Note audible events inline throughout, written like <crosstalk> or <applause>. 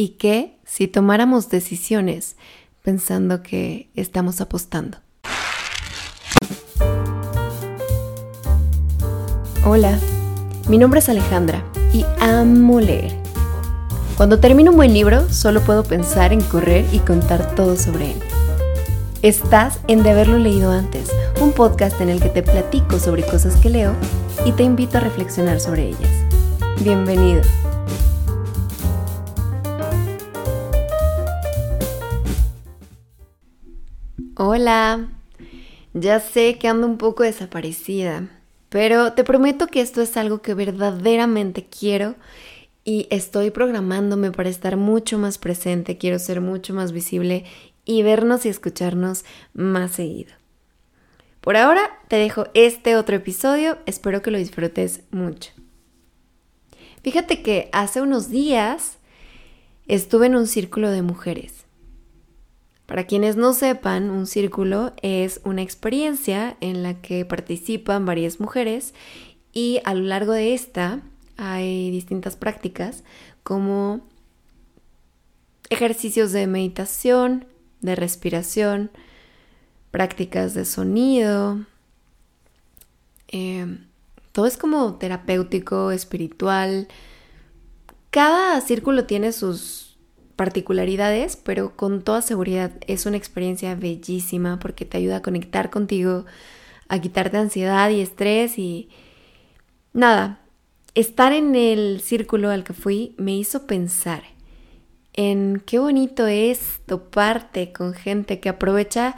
¿Y qué si tomáramos decisiones pensando que estamos apostando? Hola, mi nombre es Alejandra y amo leer. Cuando termino un buen libro, solo puedo pensar en correr y contar todo sobre él. Estás en De haberlo leído antes, un podcast en el que te platico sobre cosas que leo y te invito a reflexionar sobre ellas. Bienvenido. Hola, ya sé que ando un poco desaparecida, pero te prometo que esto es algo que verdaderamente quiero y estoy programándome para estar mucho más presente, quiero ser mucho más visible y vernos y escucharnos más seguido. Por ahora te dejo este otro episodio, espero que lo disfrutes mucho. Fíjate que hace unos días estuve en un círculo de mujeres. Para quienes no sepan, un círculo es una experiencia en la que participan varias mujeres y a lo largo de esta hay distintas prácticas como ejercicios de meditación, de respiración, prácticas de sonido. Eh, todo es como terapéutico, espiritual. Cada círculo tiene sus particularidades, pero con toda seguridad es una experiencia bellísima porque te ayuda a conectar contigo, a quitarte ansiedad y estrés y nada, estar en el círculo al que fui me hizo pensar en qué bonito es toparte con gente que aprovecha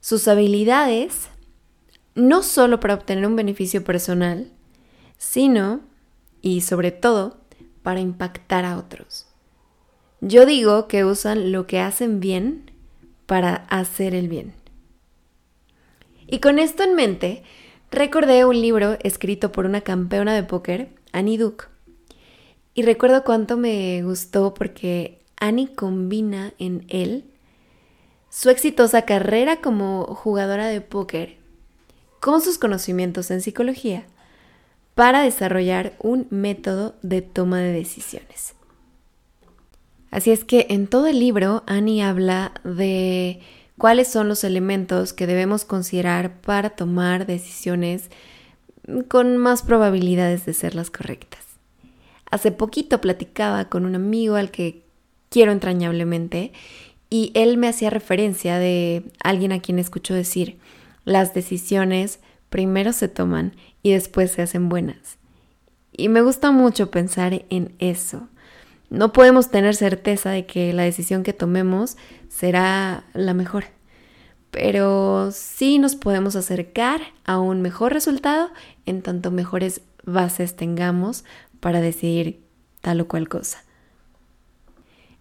sus habilidades no solo para obtener un beneficio personal, sino, y sobre todo, para impactar a otros. Yo digo que usan lo que hacen bien para hacer el bien. Y con esto en mente, recordé un libro escrito por una campeona de póker, Annie Duke. Y recuerdo cuánto me gustó porque Annie combina en él su exitosa carrera como jugadora de póker con sus conocimientos en psicología para desarrollar un método de toma de decisiones. Así es que en todo el libro Annie habla de cuáles son los elementos que debemos considerar para tomar decisiones con más probabilidades de ser las correctas. Hace poquito platicaba con un amigo al que quiero entrañablemente y él me hacía referencia de alguien a quien escucho decir, las decisiones primero se toman y después se hacen buenas. Y me gusta mucho pensar en eso. No podemos tener certeza de que la decisión que tomemos será la mejor, pero sí nos podemos acercar a un mejor resultado en tanto mejores bases tengamos para decidir tal o cual cosa.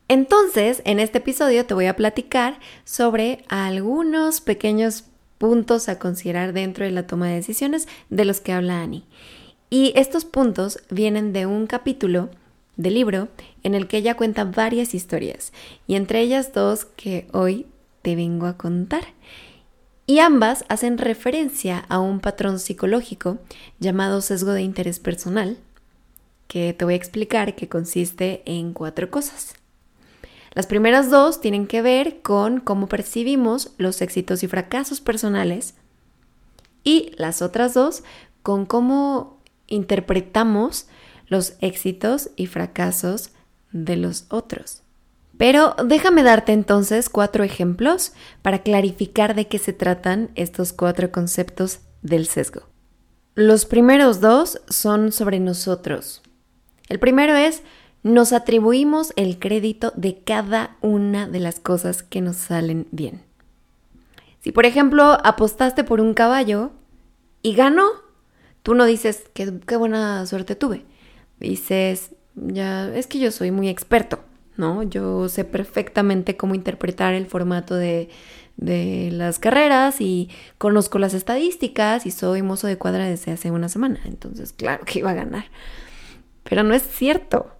Entonces, en este episodio te voy a platicar sobre algunos pequeños puntos a considerar dentro de la toma de decisiones de los que habla Annie. Y estos puntos vienen de un capítulo del libro en el que ella cuenta varias historias y entre ellas dos que hoy te vengo a contar. Y ambas hacen referencia a un patrón psicológico llamado sesgo de interés personal, que te voy a explicar que consiste en cuatro cosas. Las primeras dos tienen que ver con cómo percibimos los éxitos y fracasos personales y las otras dos con cómo interpretamos los éxitos y fracasos de los otros. Pero déjame darte entonces cuatro ejemplos para clarificar de qué se tratan estos cuatro conceptos del sesgo. Los primeros dos son sobre nosotros. El primero es, nos atribuimos el crédito de cada una de las cosas que nos salen bien. Si por ejemplo apostaste por un caballo y ganó, tú no dices, qué, qué buena suerte tuve dices, ya, es que yo soy muy experto, ¿no? Yo sé perfectamente cómo interpretar el formato de, de las carreras y conozco las estadísticas y soy mozo de cuadra desde hace una semana, entonces claro que iba a ganar. Pero no es cierto.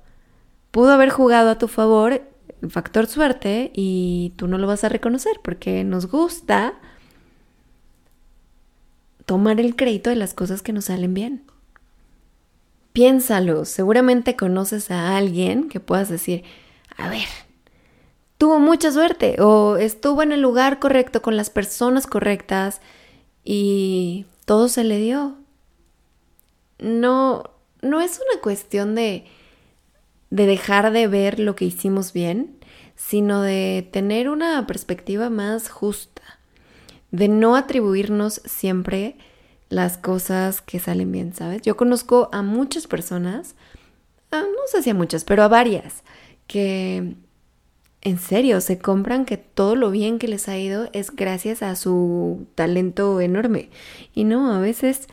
Pudo haber jugado a tu favor factor suerte y tú no lo vas a reconocer porque nos gusta tomar el crédito de las cosas que nos salen bien. Piénsalo, seguramente conoces a alguien que puedas decir, a ver, tuvo mucha suerte o estuvo en el lugar correcto con las personas correctas y todo se le dio. No, no es una cuestión de, de dejar de ver lo que hicimos bien, sino de tener una perspectiva más justa, de no atribuirnos siempre las cosas que salen bien, ¿sabes? Yo conozco a muchas personas, no sé si a muchas, pero a varias, que en serio se compran que todo lo bien que les ha ido es gracias a su talento enorme. Y no, a veces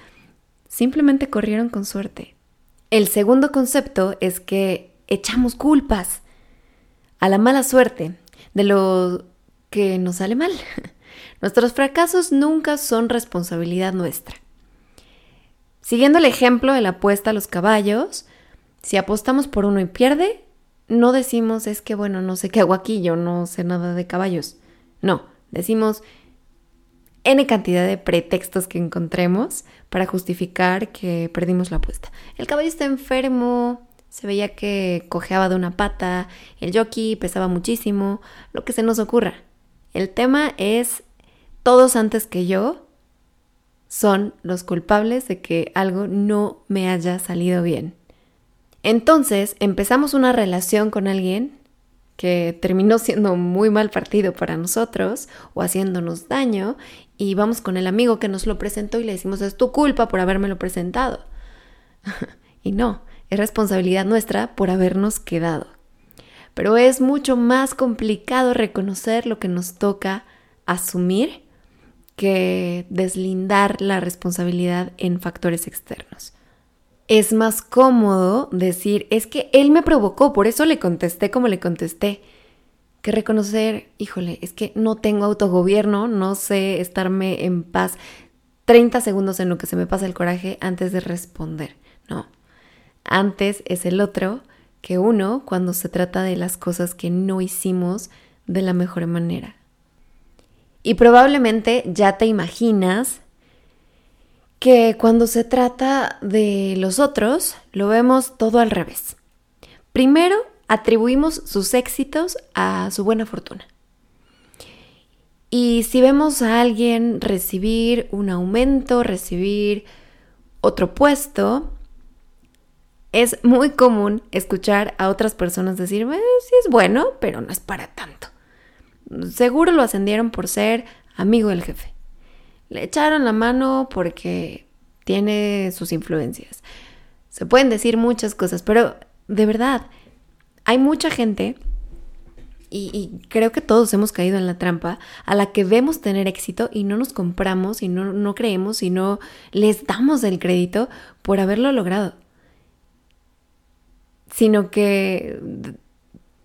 simplemente corrieron con suerte. El segundo concepto es que echamos culpas a la mala suerte de lo que nos sale mal. <laughs> Nuestros fracasos nunca son responsabilidad nuestra. Siguiendo el ejemplo de la apuesta a los caballos, si apostamos por uno y pierde, no decimos es que bueno, no sé qué hago aquí, yo no sé nada de caballos. No, decimos N cantidad de pretextos que encontremos para justificar que perdimos la apuesta. El caballo está enfermo, se veía que cojeaba de una pata, el jockey pesaba muchísimo, lo que se nos ocurra. El tema es, todos antes que yo son los culpables de que algo no me haya salido bien. Entonces empezamos una relación con alguien que terminó siendo muy mal partido para nosotros o haciéndonos daño y vamos con el amigo que nos lo presentó y le decimos es tu culpa por habérmelo presentado. <laughs> y no, es responsabilidad nuestra por habernos quedado. Pero es mucho más complicado reconocer lo que nos toca asumir que deslindar la responsabilidad en factores externos. Es más cómodo decir, es que él me provocó, por eso le contesté como le contesté, que reconocer, híjole, es que no tengo autogobierno, no sé estarme en paz 30 segundos en lo que se me pasa el coraje antes de responder. No, antes es el otro que uno cuando se trata de las cosas que no hicimos de la mejor manera. Y probablemente ya te imaginas que cuando se trata de los otros lo vemos todo al revés. Primero, atribuimos sus éxitos a su buena fortuna. Y si vemos a alguien recibir un aumento, recibir otro puesto, es muy común escuchar a otras personas decir, eh, sí es bueno, pero no es para tanto. Seguro lo ascendieron por ser amigo del jefe. Le echaron la mano porque tiene sus influencias. Se pueden decir muchas cosas, pero de verdad, hay mucha gente, y, creo que todos hemos caído en la trampa, a la que vemos tener éxito y no nos compramos y no, no creemos y no les damos el crédito por haberlo logrado sino que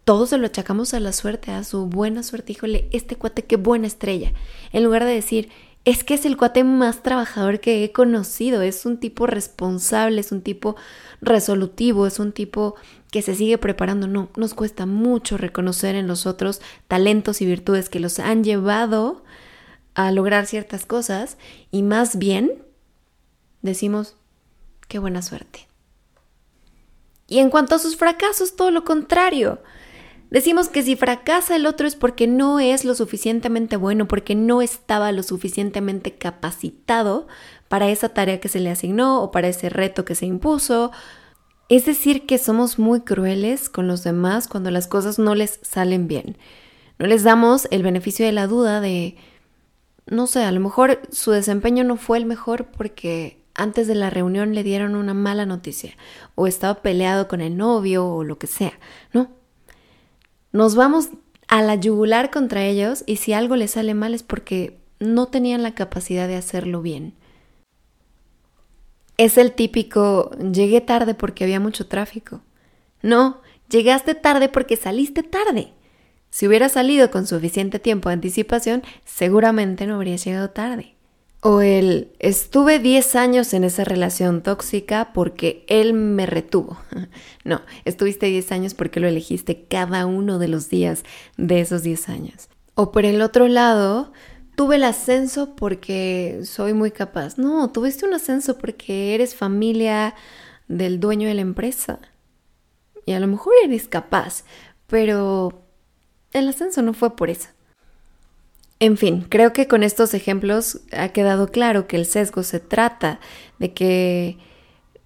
todo se lo achacamos a la suerte, a su buena suerte. Híjole, este cuate qué buena estrella. En lugar de decir, es que es el cuate más trabajador que he conocido, es un tipo responsable, es un tipo resolutivo, es un tipo que se sigue preparando. No, nos cuesta mucho reconocer en los otros talentos y virtudes que los han llevado a lograr ciertas cosas y más bien decimos, qué buena suerte. Y en cuanto a sus fracasos, todo lo contrario. Decimos que si fracasa el otro es porque no es lo suficientemente bueno, porque no estaba lo suficientemente capacitado para esa tarea que se le asignó o para ese reto que se impuso. Es decir, que somos muy crueles con los demás cuando las cosas no les salen bien. No les damos el beneficio de la duda de, no sé, a lo mejor su desempeño no fue el mejor porque antes de la reunión le dieron una mala noticia o estaba peleado con el novio o lo que sea, ¿no? Nos vamos a la yugular contra ellos y si algo les sale mal es porque no tenían la capacidad de hacerlo bien. Es el típico llegué tarde porque había mucho tráfico. No, llegaste tarde porque saliste tarde. Si hubieras salido con suficiente tiempo de anticipación, seguramente no habrías llegado tarde. O el estuve 10 años en esa relación tóxica porque él me retuvo. <laughs> No, estuviste 10 años porque lo elegiste cada uno de los días de esos 10 años. O por el otro lado, tuve el ascenso porque soy muy capaz. No, tuviste un ascenso porque eres familia del dueño de la empresa. Y a lo mejor eres capaz, pero el ascenso no fue por eso. En fin, creo que con estos ejemplos ha quedado claro que el sesgo se trata de que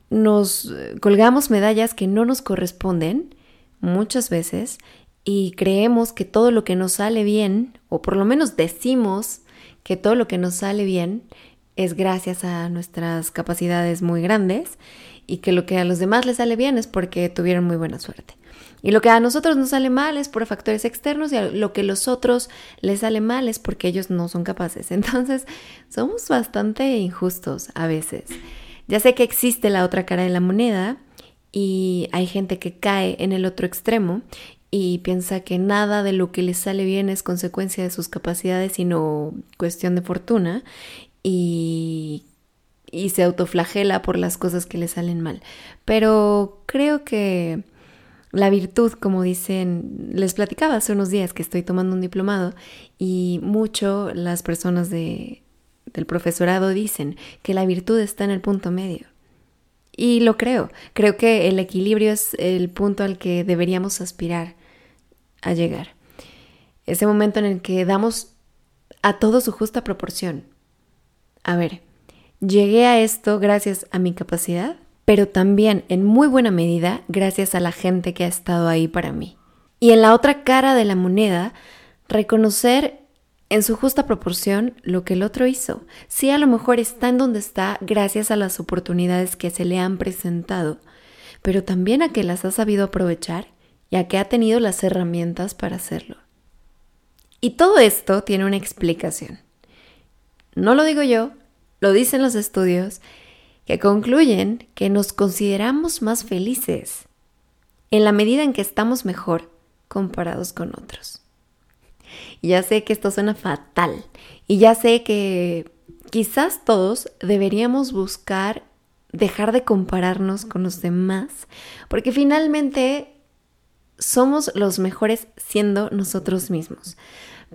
nos colgamos medallas que no nos corresponden muchas veces y creemos que todo lo que nos sale bien, o por lo menos decimos que todo lo que nos sale bien es gracias a nuestras capacidades muy grandes y que lo que a los demás les sale bien es porque tuvieron muy buena suerte. Y lo que a nosotros nos sale mal es por factores externos y lo que a los otros les sale mal es porque ellos no son capaces. <laughs> Entonces, somos bastante injustos a veces. Ya sé que existe la otra cara de la moneda y hay gente que cae en el otro extremo y piensa que nada de lo que les sale bien es consecuencia de sus capacidades, sino cuestión de fortuna y, se autoflagela por las cosas que le salen mal. Pero creo que la virtud, como dicen, les platicaba hace unos días que estoy tomando un diplomado y mucho las personas de, del profesorado dicen que la virtud está en el punto medio. Y lo creo. Creo que el equilibrio es el punto al que deberíamos aspirar a llegar. Ese momento en el que damos a todo su justa proporción. A ver, llegué a esto gracias a mi capacidad, pero también en muy buena medida gracias a la gente que ha estado ahí para mí. Y en la otra cara de la moneda, reconocer en su justa proporción lo que el otro hizo. Sí, a lo mejor está en donde está gracias a las oportunidades que se le han presentado, pero también a que las ha sabido aprovechar y a que ha tenido las herramientas para hacerlo. Y todo esto tiene una explicación. No lo digo yo, lo dicen los estudios, que concluyen que nos consideramos más felices en la medida en que estamos mejor comparados con otros. Ya sé que esto suena fatal. Y ya sé que quizás todos deberíamos buscar dejar de compararnos con los demás, porque finalmente somos los mejores siendo nosotros mismos.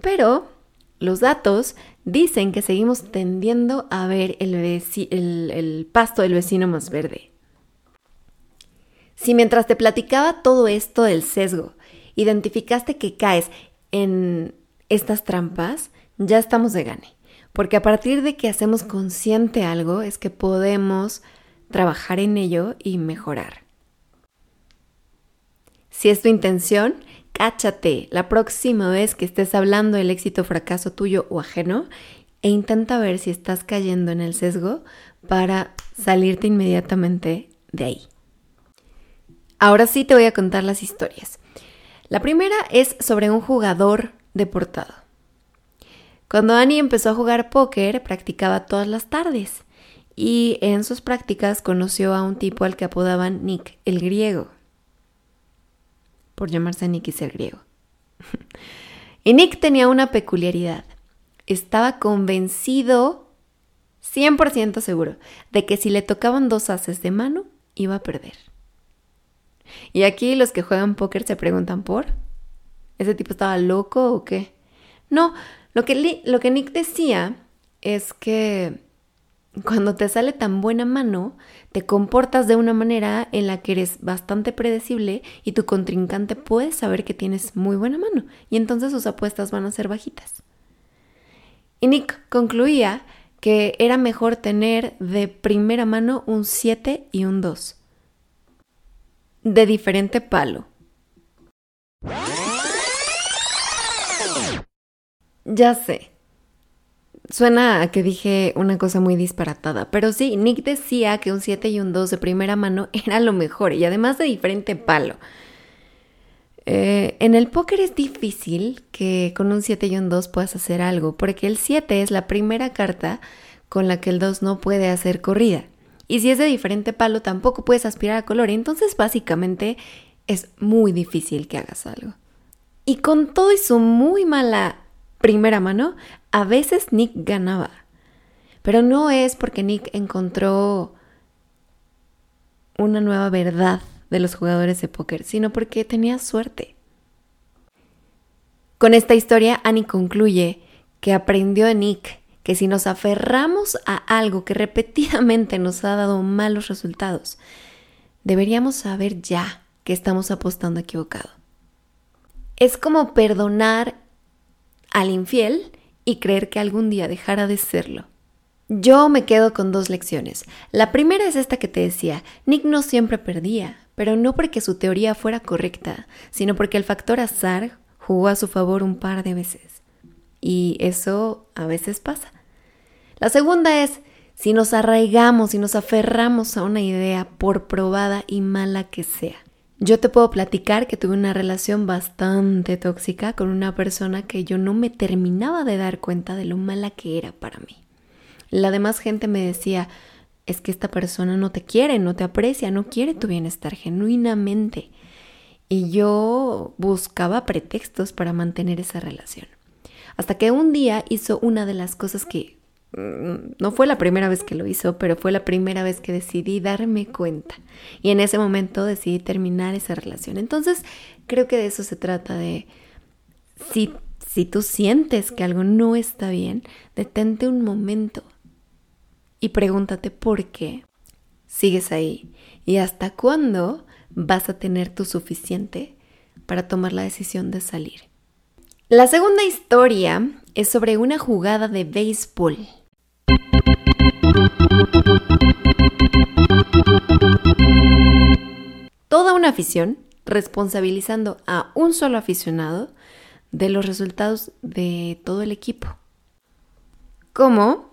Pero los datos dicen que seguimos tendiendo a ver el, pasto del vecino más verde. Si mientras te platicaba todo esto del sesgo, identificaste que caes en estas trampas, ya estamos de gane. Porque a partir de que hacemos consciente algo es que podemos trabajar en ello y mejorar. Si es tu intención, la próxima vez que estés hablando del éxito fracaso tuyo o ajeno e intenta ver si estás cayendo en el sesgo para salirte inmediatamente de ahí. Ahora sí te voy a contar las historias. La primera es sobre un jugador deportado. Cuando Annie empezó a jugar póker, practicaba todas las tardes y en sus prácticas conoció a un tipo al que apodaban Nick el griego, por llamarse Nick y ser griego. <laughs> y Nick tenía una peculiaridad. Estaba convencido, 100% seguro, de que si le tocaban dos haces de mano, iba a perder. Y aquí los que juegan póker se preguntan por, ¿ese tipo estaba loco o qué? No, lo que, lo que Nick decía es que cuando te sale tan buena mano, te comportas de una manera en la que eres bastante predecible y tu contrincante puede saber que tienes muy buena mano y entonces sus apuestas van a ser bajitas. Y Nick concluía que era mejor tener de primera mano un 7 y un 2 de diferente palo. Ya sé. Suena a que dije una cosa muy disparatada, pero sí, Nick decía que un 7 y un 2 de primera mano <laughs> era lo mejor y además de diferente palo. Eh, en el póker es difícil que con un 7 y un 2 puedas hacer algo, porque el 7 es la primera carta con la que el 2 no puede hacer corrida. Y si es de diferente palo, tampoco puedes aspirar a color. Entonces, básicamente, es muy difícil que hagas algo. Y con todo y su muy mala primera mano, a veces Nick ganaba. Pero no es porque Nick encontró una nueva verdad de los jugadores de póker, sino porque tenía suerte. Con esta historia, Annie concluye que aprendió Nick que si nos aferramos a algo que repetidamente nos ha dado malos resultados, deberíamos saber ya que estamos apostando equivocado. Es como perdonar al infiel y creer que algún día dejará de serlo. Yo me quedo con dos lecciones. La primera es esta que te decía, Nick no siempre perdía, pero no porque su teoría fuera correcta, sino porque el factor azar jugó a su favor un par de veces. Y eso a veces pasa. La segunda es, si nos arraigamos y nos aferramos a una idea, por probada y mala que sea. Yo te puedo platicar que tuve una relación bastante tóxica con una persona que yo no me terminaba de dar cuenta de lo mala que era para mí. La demás gente me decía, es que esta persona no te quiere, no te aprecia, no quiere tu bienestar genuinamente. Y yo buscaba pretextos para mantener esa relación. Hasta que un día hizo una de las cosas que no fue la primera vez que lo hizo, pero fue la primera vez que decidí darme cuenta. Y en ese momento decidí terminar esa relación. Entonces, creo que de eso se trata de si si tú sientes que algo no está bien, detente un momento y pregúntate por qué sigues ahí y hasta cuándo vas a tener tu suficiente para tomar la decisión de salir. La segunda historia es sobre una jugada de béisbol. Toda una afición responsabilizando a un solo aficionado de los resultados de todo el equipo. ¿Cómo?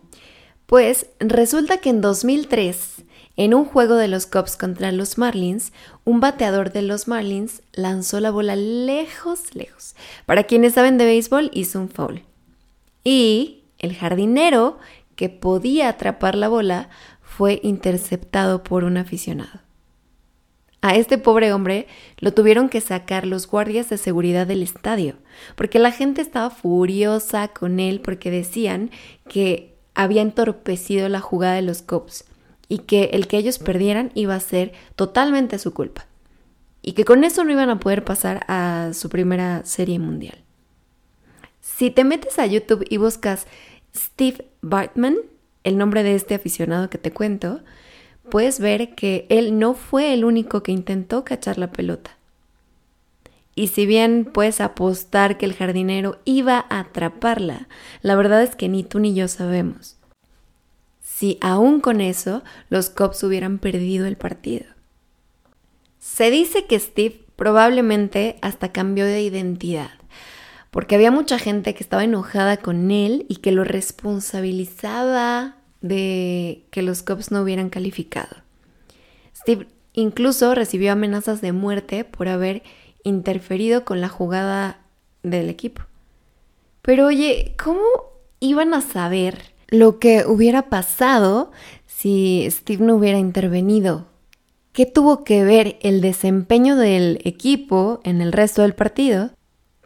Pues resulta que en 2003, en un juego de los Cubs contra los Marlins, un bateador de los Marlins lanzó la bola lejos, lejos. Para quienes saben de béisbol, hizo un foul. Y el jardinero que podía atrapar la bola fue interceptado por un aficionado. A este pobre hombre lo tuvieron que sacar los guardias de seguridad del estadio, porque la gente estaba furiosa con él porque decían que había entorpecido la jugada de los Cubs y que el que ellos perdieran iba a ser totalmente su culpa y que con eso no iban a poder pasar a su primera serie mundial. Si te metes a YouTube y buscas Steve Bartman, el nombre de este aficionado que te cuento, puedes ver que él no fue el único que intentó cachar la pelota. Y si bien puedes apostar que el jardinero iba a atraparla, la verdad es que ni tú ni yo sabemos. Si aún con eso los Cubs hubieran perdido el partido. Se dice que Steve probablemente hasta cambió de identidad, porque había mucha gente que estaba enojada con él y que lo responsabilizaba de que los Cubs no hubieran calificado. Steve incluso recibió amenazas de muerte por haber interferido con la jugada del equipo. Pero oye, ¿cómo iban a saber lo que hubiera pasado si Steve no hubiera intervenido? ¿Qué tuvo que ver el desempeño del equipo en el resto del partido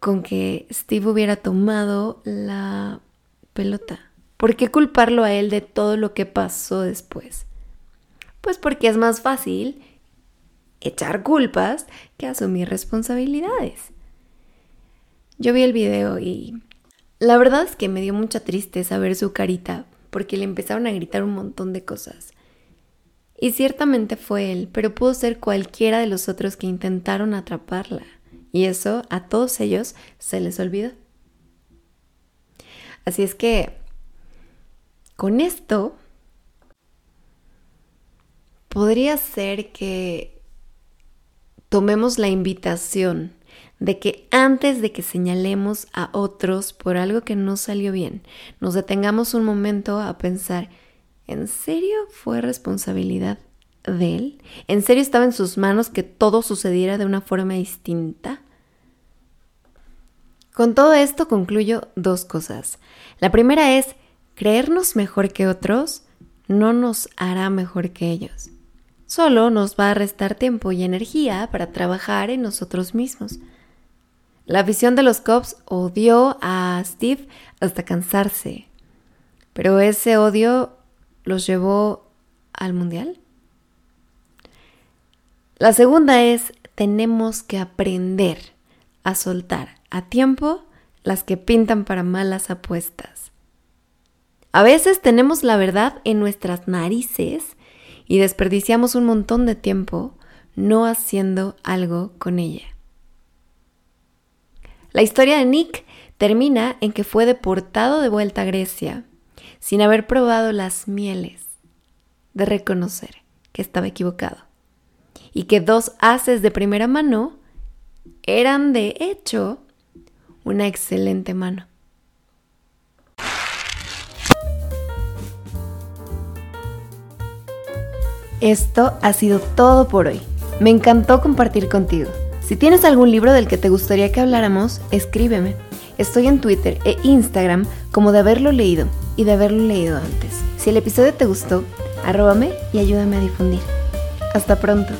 con que Steve hubiera tomado la pelota? ¿Por qué culparlo a él de todo lo que pasó después? Pues porque es más fácil echar culpas que asumir responsabilidades. Yo vi el video y la verdad es que me dio mucha tristeza ver su carita porque le empezaron a gritar un montón de cosas. Y ciertamente fue él, pero pudo ser cualquiera de los otros que intentaron atraparla. Y eso a todos ellos se les olvidó. Así es que, con esto, podría ser que tomemos la invitación de que antes de que señalemos a otros por algo que no salió bien, nos detengamos un momento a pensar, ¿en serio fue responsabilidad de él? ¿En serio estaba en sus manos que todo sucediera de una forma distinta? Con todo esto concluyo dos cosas. La primera es, creernos mejor que otros no nos hará mejor que ellos solo nos va a restar tiempo y energía para trabajar en nosotros mismos. La visión de los Cubs odió a Steve hasta cansarse, pero ese odio los llevó al Mundial. La segunda es, tenemos que aprender a soltar a tiempo las que pintan para malas apuestas. A veces tenemos la verdad en nuestras narices y desperdiciamos un montón de tiempo no haciendo algo con ella. La historia de Nick termina en que fue deportado de vuelta a Grecia sin haber probado las mieles de reconocer que estaba equivocado y que dos haces de primera mano eran de hecho una excelente mano. Esto ha sido todo por hoy. Me encantó compartir contigo. Si tienes algún libro del que te gustaría que habláramos, escríbeme. Estoy en Twitter e Instagram como de haberlo leído y de haberlo leído antes. Si el episodio te gustó, arróbame y ayúdame a difundir. Hasta pronto.